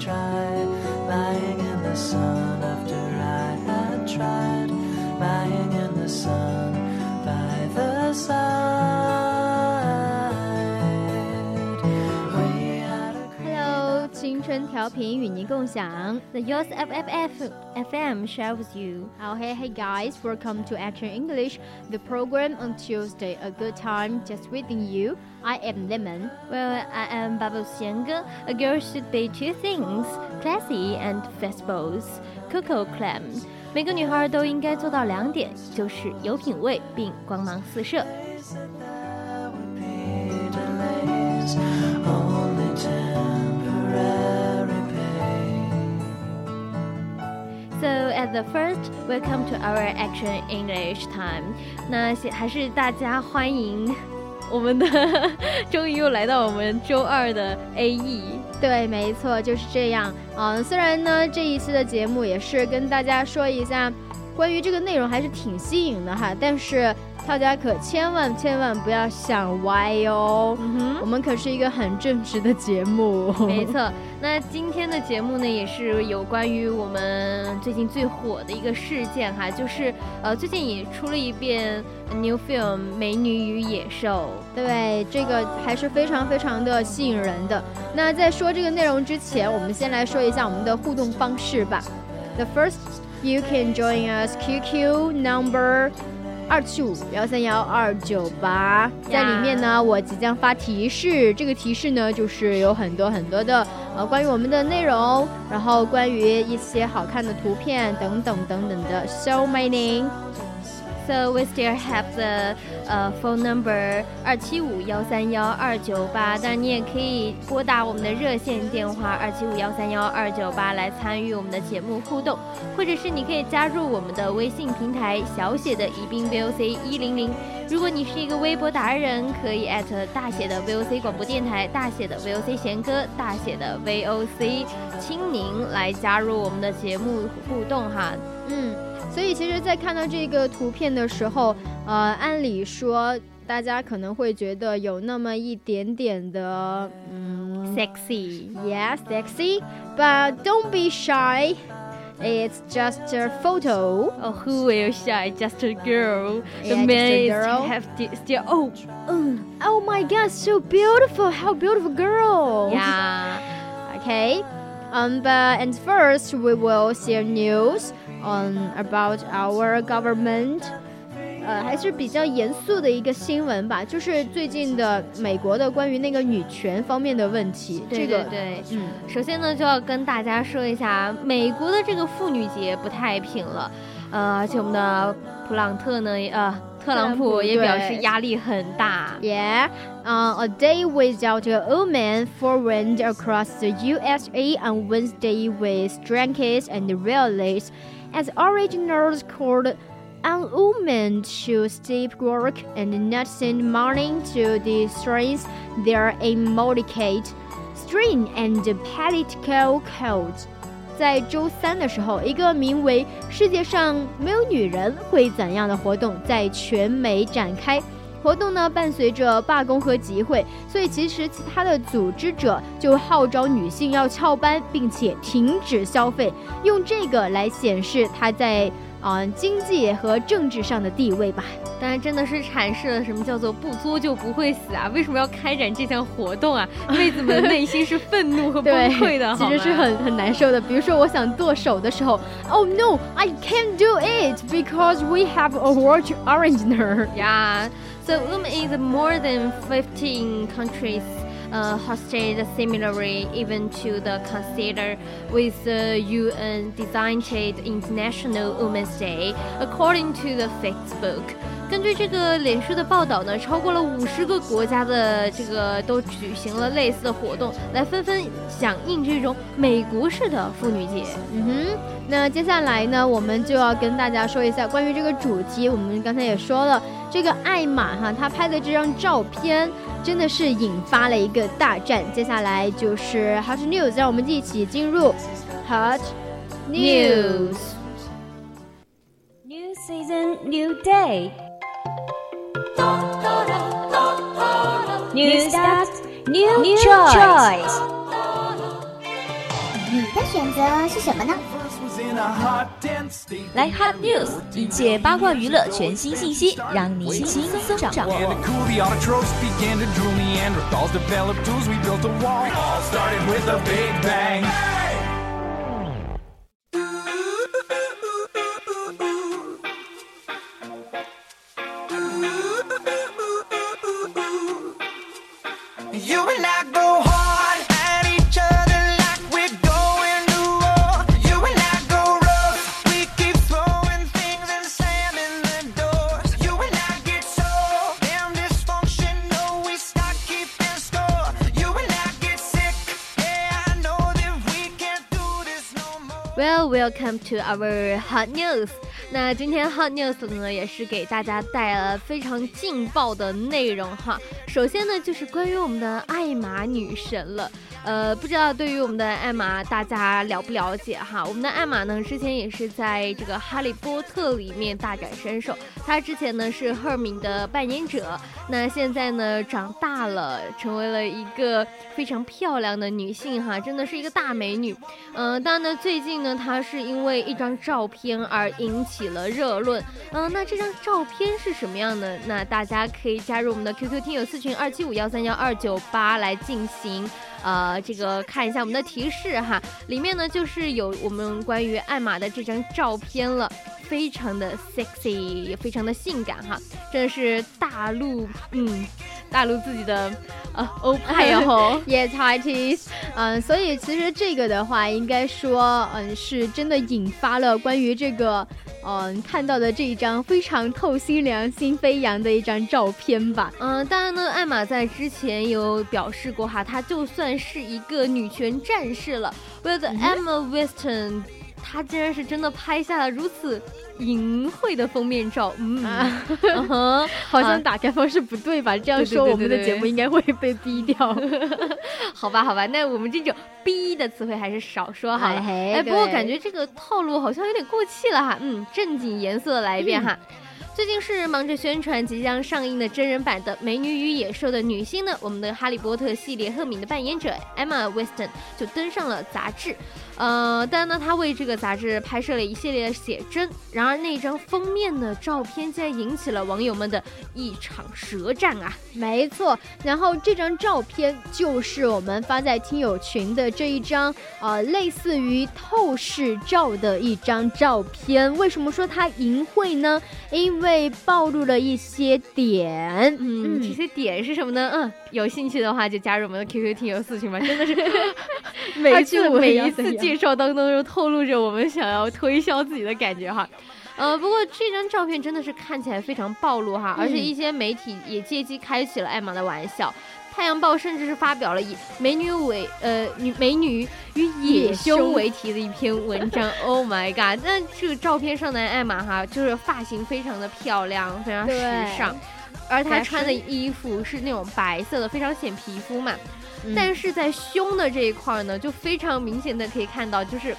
try lying in the sun after I had tried lying in the sun by the side. 调频与您共享。The Yours FFF FM shares you. Oh, hey, hey guys, welcome to Action English, the program on Tuesday. A good time just within you. I am Lemon. Well, I am Bubbles Xianga. A girl should be two things: classy and festivals. Coco Clam. 每个女孩都应该做到两点，就是有品味并光芒四射。 The first, welcome to our Action English time。那还是大家欢迎我们的，终于又来到我们周二的 AE。对，没错，就是这样。嗯，虽然呢这一期的节目也是跟大家说一下，关于这个内容还是挺吸引的哈，但是。大家可千万千万不要想歪哦，我们可是一个很正直的节目。没错，那今天的节目呢，也是有关于我们最近最火的一个事件哈，就是呃，最近也出了一遍 new film《美女与野兽》。对，这个还是非常非常的吸引人的。那在说这个内容之前，我们先来说一下我们的互动方式吧。The first, you can join us QQ number. 二七五幺三幺二九八，在里面呢，我即将发提示。这个提示呢，就是有很多很多的呃关于我们的内容，然后关于一些好看的图片等等等等的。So my name. So we still have the 呃 phone number 二七五幺三幺二九八，当然你也可以拨打我们的热线电话二七五幺三幺二九八来参与我们的节目互动，或者是你可以加入我们的微信平台小写的宜宾 VOC 一零零。如果你是一个微博达人，可以艾特大写的 VOC 广播电台、大写的 VOC 贤哥、大写的 VOC 青柠来加入我们的节目互动哈。嗯。所以其实，在看到这个图片的时候，呃，按理说大家可能会觉得有那么一点点的，嗯，sexy，yeah，sexy，but don't be shy。It's just a photo. Oh, who will shy? Just a girl. The yeah, man girl. have to still. Oh, mm. oh my God, so beautiful! How beautiful girl! Yeah. Okay. Um, but and first we will share news On about our government。呃，还是比较严肃的一个新闻吧，就是最近的美国的关于那个女权方面的问题。这个对，嗯，首先呢就要跟大家说一下，美国的这个妇女节不太平了，呃，而且我们的普朗特呢，呃。特朗普也表示压力很大。Yeah, uh, a day without a woman forward across the USA on Wednesday with strikes and rallies, as originals called on women to stop work and not send money to the streets their immodicate, string and political codes. 在周三的时候，一个名为“世界上没有女人会怎样的”活动在全美展开。 活动呢伴随着罢工和集会，所以其实其他的组织者就号召女性要翘班，并且停止消费，用这个来显示她在。啊，经济和政治上的地位吧，当然真的是阐释了什么叫做不作就不会死啊！为什么要开展这项活动啊？妹子们内心是愤怒和崩溃的，其实是很很难受的。比如说，我想剁手的时候，Oh no, I can't do it because we have a watch orange Yeah, so women in more than fifteen countries. uh, hosted similarly even to the consider with the UN designated International Women's Day, according to the Facebook. 根据这个脸书的报道呢，超过了五十个国家的这个都举行了类似的活动，来纷纷响应这种美国式的妇女节。嗯哼，那接下来呢，我们就要跟大家说一下关于这个主题。我们刚才也说了，这个艾玛哈，她拍的这张照片真的是引发了一个大战。接下来就是 Hot News，让我们一起进入 Hot News。New season, new day. New start, new, choice. 你的选择是什么呢？来 Hot News，一切八卦娱乐全新信息，让你轻松掌握。Well, welcome to our hot news. 那今天 hot news 呢，也是给大家带来了非常劲爆的内容哈。首先呢，就是关于我们的艾玛女神了。呃，不知道对于我们的艾玛，大家了不了解哈？我们的艾玛呢，之前也是在这个《哈利波特》里面大展身手。她之前呢是赫敏的扮演者，那现在呢长大了，成为了一个非常漂亮的女性哈，真的是一个大美女。嗯、当然呢，最近呢，她是因为一张照片而引起了热论。嗯、那这张照片是什么样的？那大家可以加入我们的 QQ 听友四群二七五幺三幺二九八来进行。呃，这个看一下我们的提示哈，里面呢就是有我们关于艾玛的这张照片了，非常的 sexy，也非常的性感哈，真的是大陆，嗯，大陆自己的呃欧派呀吼。Yes, it is。嗯，所以其实这个的话，应该说，嗯，是真的引发了关于这个，嗯，看到的这一张非常透心凉、心飞扬的一张照片吧。嗯，当然呢，艾玛在之前有表示过哈，她就算是一个女权战士了。With Emma Weston，她竟然是真的拍下了如此淫秽的封面照，嗯，好像打开方式不对吧？这样说，我们的节目应该会被逼掉。好吧，好吧，那我们这种“逼”的词汇还是少说好了。哎哎，不过感觉这个套路好像有点过气了哈。嗯，正经严肃的来一遍哈。最近是忙着宣传即将上映的真人版的《美女与野兽》的女星呢，我们的《哈利波特》系列赫敏的扮演者 Emma Weston 就登上了杂志。呃，但呢，他为这个杂志拍摄了一系列的写真。然而，那张封面的照片竟然引起了网友们的一场舌战啊！没错，然后这张照片就是我们发在听友群的这一张，呃，类似于透视照的一张照片。为什么说它淫秽呢？因为暴露了一些点。嗯，这些点是什么呢？嗯，有兴趣的话就加入我们的 QQ 听友四群吧，真的是 每一次25每一次介绍当中又透露着我们想要推销自己的感觉哈。呃，不过这张照片真的是看起来非常暴露哈，而且一些媒体也借机开起了艾玛的玩笑。太阳报甚至是发表了以“美女为呃女美女与野野凶凶”为题的一篇文章。Oh my god！那这个照片上的艾玛哈，就是发型非常的漂亮，非常时尚，而她穿的衣服是那种白色的，非常显皮肤嘛。嗯但是在胸的这一块儿呢，就非常明显的可以看到，就是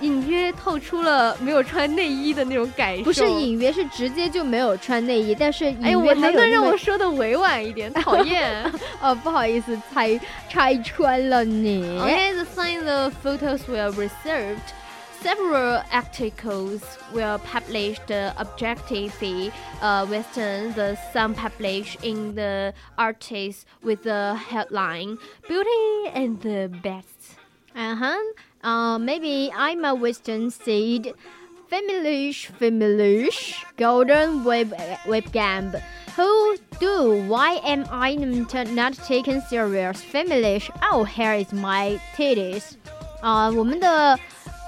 隐约透出了没有穿内衣的那种感受。不是隐约，是直接就没有穿内衣，但是隐哎，我能不能让我说的委婉一点？讨厌。哦，不好意思，拆拆穿了你。Okay, the signs of photos were reserved. Several articles were published uh, objectively. Uh, Western, the some published in the artist with the headline "Beauty and the Best." Uh huh. Uh, maybe Emma Weston said Femilish, femilish, golden web webcam. Who do? Why am I not not taken serious? Femilish. Oh, here is my titties. 啊、我们的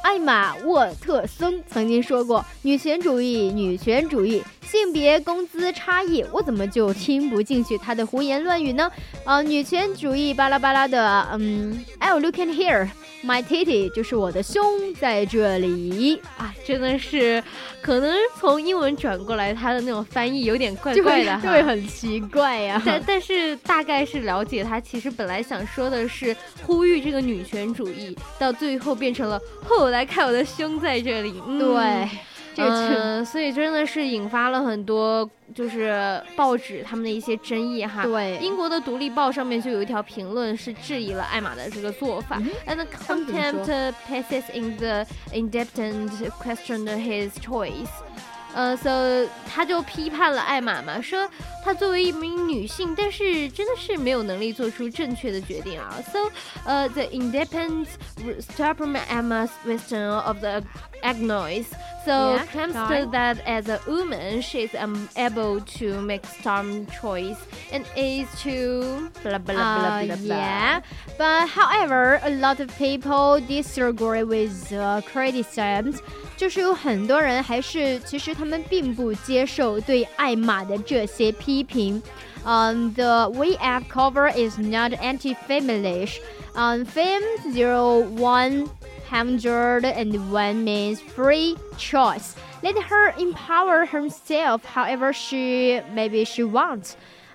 艾玛沃特森曾经说过，女权主义，女权主义，性别工资差异，我怎么就听不进去他的胡言乱语呢？呃、女权主义巴拉巴拉的，嗯，I'll look in here, my titty，就是我的胸在这里。啊，真的是，可能从英文转过来，它的那种翻译有点怪怪的哈。就会很奇怪呀、但但是大概是了解他其实本来想说的是呼吁这个女权主义，到最后变成了后来看我的胸在这里。嗯、对，这个就嗯，所以真的是引发了很多就是报纸他们的一些争议哈。对英国的《独立报》上面就有一条评论是质疑了艾玛的这个做法、a n d the contempt passes in the independent questioned his choice。呃，so 他就批判了艾玛嘛，说她作为一名女性，但是真的是没有能力做出正确的决定啊。So，呃、t h e independent stubborn Emma Weston of the Agnois so Yeah, claims right. that as a woman she is unable to make some choice and is to blah blah blah Uh, blah blah. yeah, but however, a lot of people disagree with the criticisms. 就是有很多人还是其实他们并不接受对艾玛的这些批评。Um, the VF cover is not anti-feminist. Um, Fem zero one Hundred and one means free choice. Let her empower herself however she maybe she wants.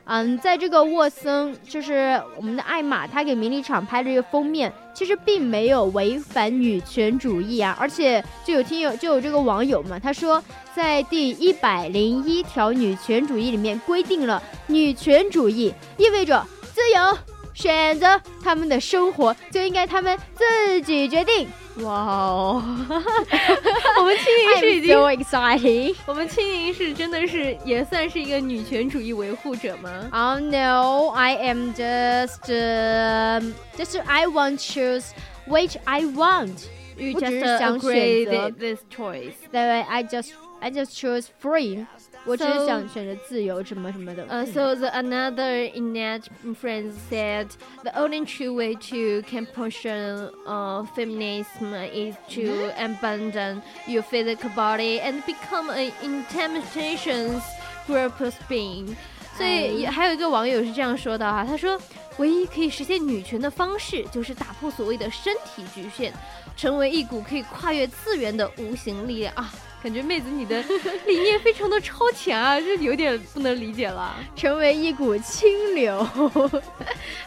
嗯，在这个沃森，就是我们的艾玛，她给名利场拍的这个封面，其实并没有违反女权主义啊，而且就有听友就有这个网友嘛，他说在第一百零一条女权主义里面规定了，女权主义意味着自由选择，他们的生活就应该他们自己决定。哇哦，我们青柠是已 I'm 经 so exciting. 我们青柠是真的是也算是一个女权主义维护者吗？ Oh no, I am just, um, just I want choose which I want. You 我只 just 是 uh, 想 agree 选择 thi- this choice. 对，I just, I just choose free. 我只是 So- 想选择自由什么什么的。 Uh, so the another Inet friend said the only true way to compassion uh, feminism is to abandon your physical body and become an intimidations purpose being. 所以也还有一个网友是这样说的哈，他说， 唯一可以实现女权的方式就是打破所谓的身体局限，成为一股可以跨越次元的无形力量啊！感觉妹子你的理念非常的超前啊，这有点不能理解了。成为一股清流。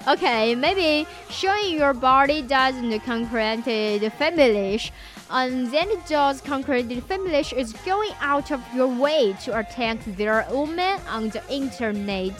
okay, maybe showing your body doesn't concrete the feminist. And then it does concrete the feminist is going out of your way to attack their woman on the internet.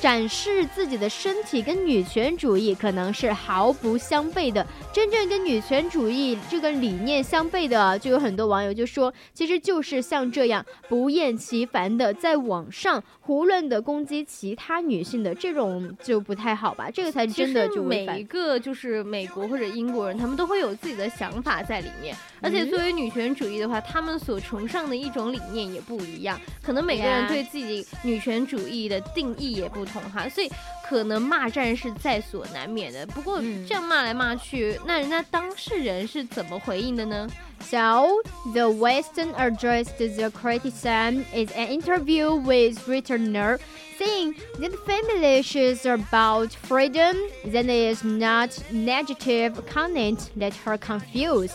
展示自己的身体跟女权主义可能是毫不相悖的。真正跟女权主义这个理念相悖的，就有很多网友就说，其实就是像这样不厌其烦的在网上胡乱的攻击其他女性的这种就不太好吧？这个才真的就每一。个就是美国或者英国人，他们都会有自己的想法在里面。而且作为女权主义的话，他们所崇尚的一种理念也不一样，可能每个人对自己女权主义的定义也不同哈，所以可能骂战是在所难免的。不过嗯这样骂来骂去，那人家当事人是怎么回应的呢？ So, the Western addressed the criticism is an interview with returner saying that feminist is about freedom, then it is not negative content that her confused.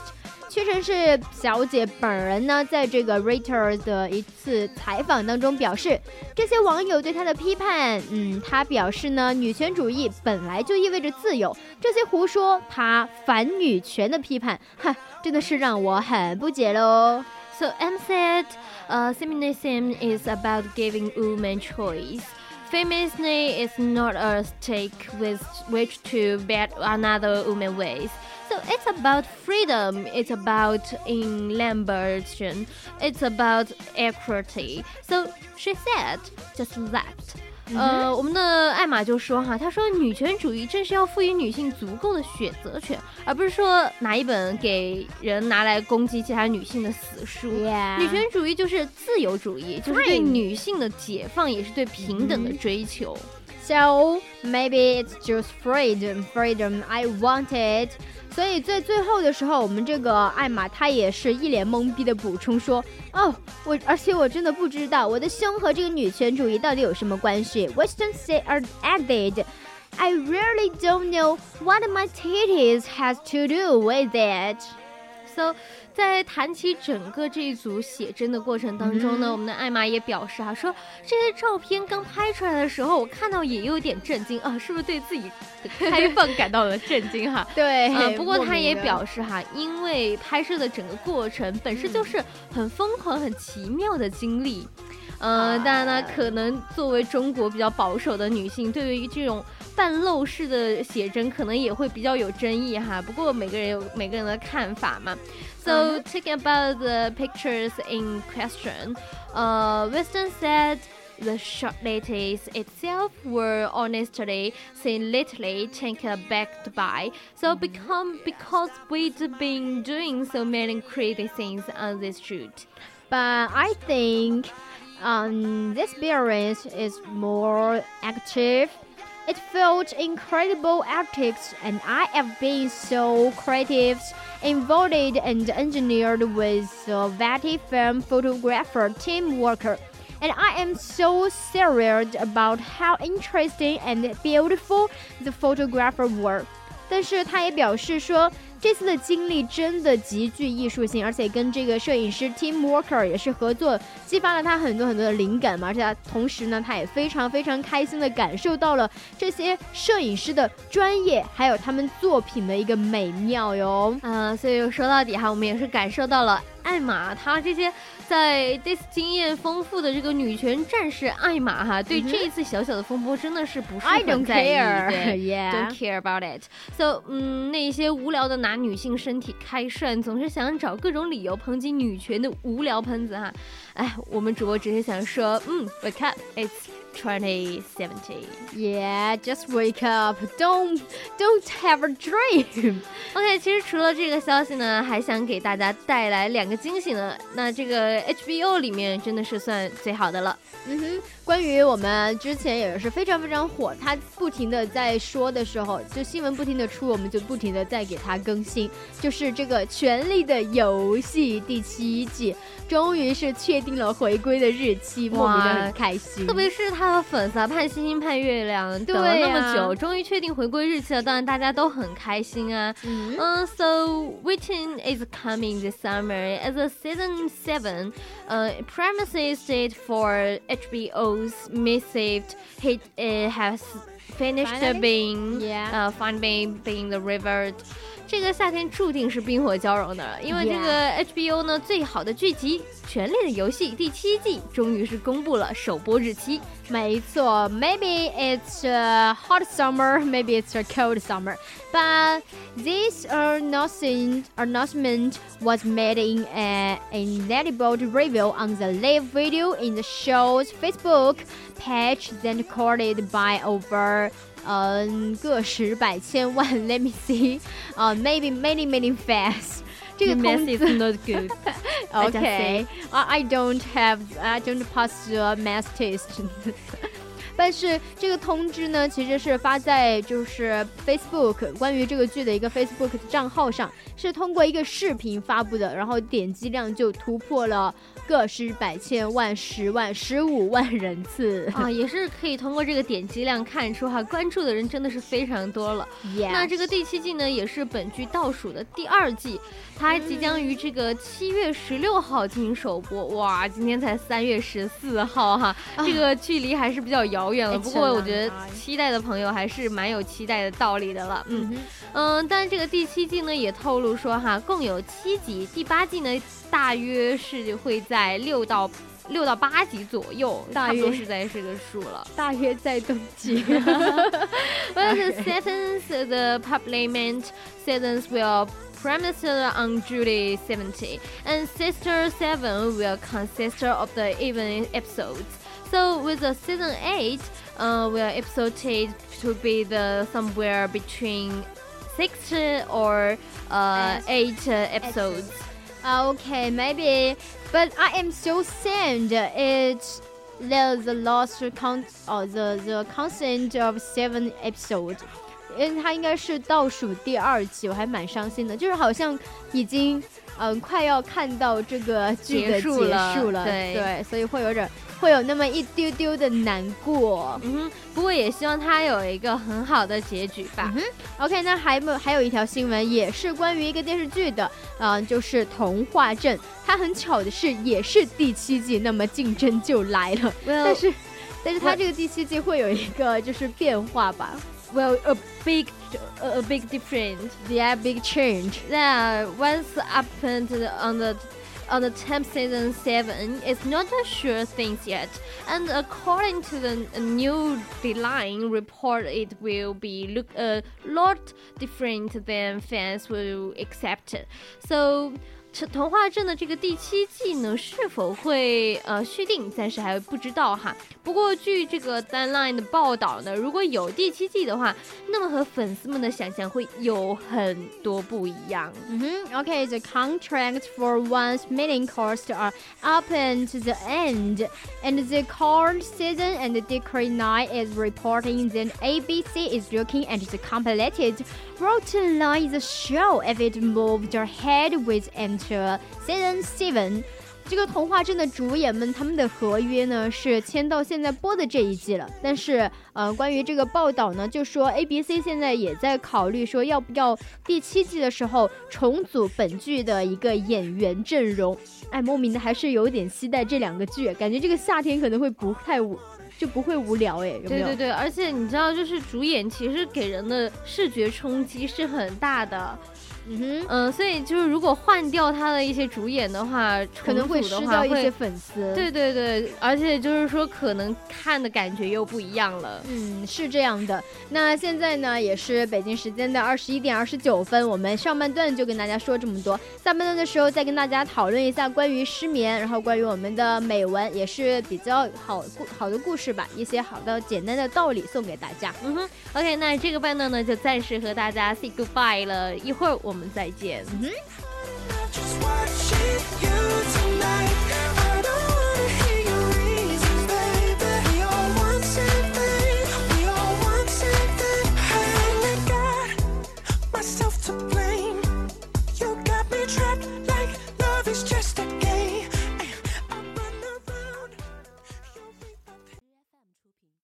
屈臣氏小姐本人呢，在这个 Reuters 的一次采访当中表示，这些网友对她的批判，嗯，她表示呢，女权主义本来就意味着自由，这些胡说，她反女权的批判，哈，真的是让我很不解喽。So M said, uh, feminism is about giving women choice. Feminism is not a stake with which to bet another woman ways. So it's about freedom. It's about elimination. It's about equity. So she said, just that. 呃，我们的艾玛就说哈，她说女权主义正是要赋予女性足够的选择权，而不是说拿一本给人拿来攻击其他女性的死书。女权主义就是自由主义，就是对女性的解放，也是对平等的追求。So maybe it's just freedom, freedom. I want it. 所以在最后的时候，我们这个艾玛她也是一脸懵逼的补充说：“哦，我而且我真的不知道我的胸和这个女权主义到底有什么关系。” Western say are added. I really don't know what my titties has to do with it. So，在谈起整个这一组写真的过程当中呢，嗯我们的艾玛也表示啊，说这些照片刚拍出来的时候，我看到也有点震惊啊，是不是对自己的开放感到了震惊哈？对，呃，不过他也表示哈，因为拍摄的整个过程本身就是很疯狂、很奇妙的经历。呃，当然呢，可能作为中国比较保守的女性，对于这种半露式的写真，可能也会比较有争议哈。不过每个人有每个人的看法嘛。So talking about the pictures in question, uh, Weston said the short ladies itself were honestly seen lately taken aback by. So become because we'd been doing so many crazy things on this shoot. But I think um, this experience is more active. It felt incredible ethics, and I have been so creative, involved, and engineered with a vetted film photographer team worker. And I am so serious about how interesting and beautiful the photographer were. 但是他也表示说， 这次的经历真的极具艺术性，而且跟这个摄影师 Team Worker 也是合作，激发了他很多很多的灵感嘛。而且他同时呢，他也非常非常开心的感受到了这些摄影师的专业，还有他们作品的一个美妙哟。啊、所以说到底哈，我们也是感受到了艾玛他这些在 this 经验丰富的这个女权战士艾玛哈，对这一次小小的风波真的是不是很 don't 在意 care, 对 yeah. don't care about it. So，嗯，那些无聊的拿女性身体开涮，总是想找各种理由抨击女权的无聊喷子哈。哎，我们主播只是想说，嗯，wake up，it's 2070。Yeah, just wake up. Don't don't have a dream. OK，其实除了这个消息呢，还想给大家带来两个惊喜呢。那这个 HBO 里面真的是算最好的了。嗯哼，关于我们之前也是非常非常火，他不停的在说的时候，就新闻不停的出，我们就不停的在给他更新。就是这个《权力的游戏》第七季，终于是确定了回归的日期，莫名的很开心。特别是他的粉丝啊，盼星星盼月亮，等了对那么呀久，终于确定回归日期了，当然大家都很开心啊。嗯嗯、s o Waiting is coming this summer as a season seven. Uh, premises it for HBO's massive hit uh, has finished Finally? being Yeah. uh, finally being the river. 这个夏天注定是冰火交融的，因为这个 HBO 呢最好的剧集《权力的游戏》第七季终于是公布了首播日期。 没错，Maybe it's a hot summer, maybe it's a cold summer, but this announcement announcement was made in a inedible review on the live video in the show's Facebook page, then recorded by over. 嗯，个十百千万，Let me see，啊、m a y b e many many fans。这个 Mess 通 is 知 not good. Okay, I I don't have I don't pass the math test。但是这个通知呢，其实是发在就是 Facebook 关于这个剧的一个 Facebook 账号上，是通过一个视频发布的，然后点击量就突破了个十百千万、十万、十五万人次。啊，也是可以通过这个点击量看出哈，关注的人真的是非常多了。那这个第七季呢，也是本剧倒数的第二季，它即将于这个七月十六号进行首播。哇，今天才三月十四号哈，这个距离还是比较遥远了。不过我觉得期待的朋友还是蛮有期待的道理的了。嗯嗯哼嗯，但这个第七季呢也透露说哈，共有七集，第八季呢大约是会在六到。六到八集左右，大差不多约是在这个数了。大约在冬季。 Well, the seasons, the Parliament seasons will premise on July 70, and Sister 7 will consist of the even episodes. So with the season eight, uh, well, episode eight to be the somewhere between six or uh, eight uh, episodes. Okay, maybe, but I am so sad. It's the the last con or the the consent of seven episode，因为它应该是倒数第二季，我还蛮伤心的，就是好像已经嗯快要看到这个剧的结束了结束了，对对，所以会有点 会有那么一丢丢的难过。嗯哼，不过也希望他有一个很好的结局吧。嗯 OK，那还有还有一条新闻，也是关于一个电视剧的，嗯、就是《童话镇》。它很巧的是，也是第七季，那么竞争就来了。Well, 但是，但是它这个第七季会有一个就是变化吧 well, a big, a, a big difference.，The big change。Yeah, what's happened on the on the temp season seven is not a sure things yet. And according to the new deadline report, it will be look a lot different than fans will accept. So.这童话镇的这个第七季呢，是否会呃续订，暂时还不知道哈。不过据这个 Deadline 的报道呢，如果有第七季的话，那么和粉丝们的想象会有很多不一样。嗯哼，OK，the contract for one's meeting course are up to the end, and the current season and the decree nine is reporting that ABC is looking at the completed road to line the show if it moved ahead with 是 Seven Seven，这个童话镇的主演们，他们的合约呢是签到现在播的这一季了。但是，呃，关于这个报道呢，就说 ABC 现在也在考虑说，要不要第七季的时候重组本剧的一个演员阵容。哎，莫名的还是有点期待这两个剧，感觉这个夏天可能会不太无，就不会无聊哎，对对对，而且你知道，就是主演其实给人的视觉冲击是很大的。嗯哼，嗯，所以就是如果换掉他的一些主演的话，可能会失掉一些粉丝。对对对，而且就是说，可能看的感觉又不一样了。嗯，是这样的。那现在呢，也是北京时间的二十一点二十九分。我们上半段就跟大家说这么多，下半段的时候再跟大家讨论一下关于失眠，然后关于我们的美文，也是比较好故好的故事吧，一些好的简单的道理送给大家。嗯哼，OK，那这个半段呢就暂时和大家 say goodbye 了，一会儿我我们再见。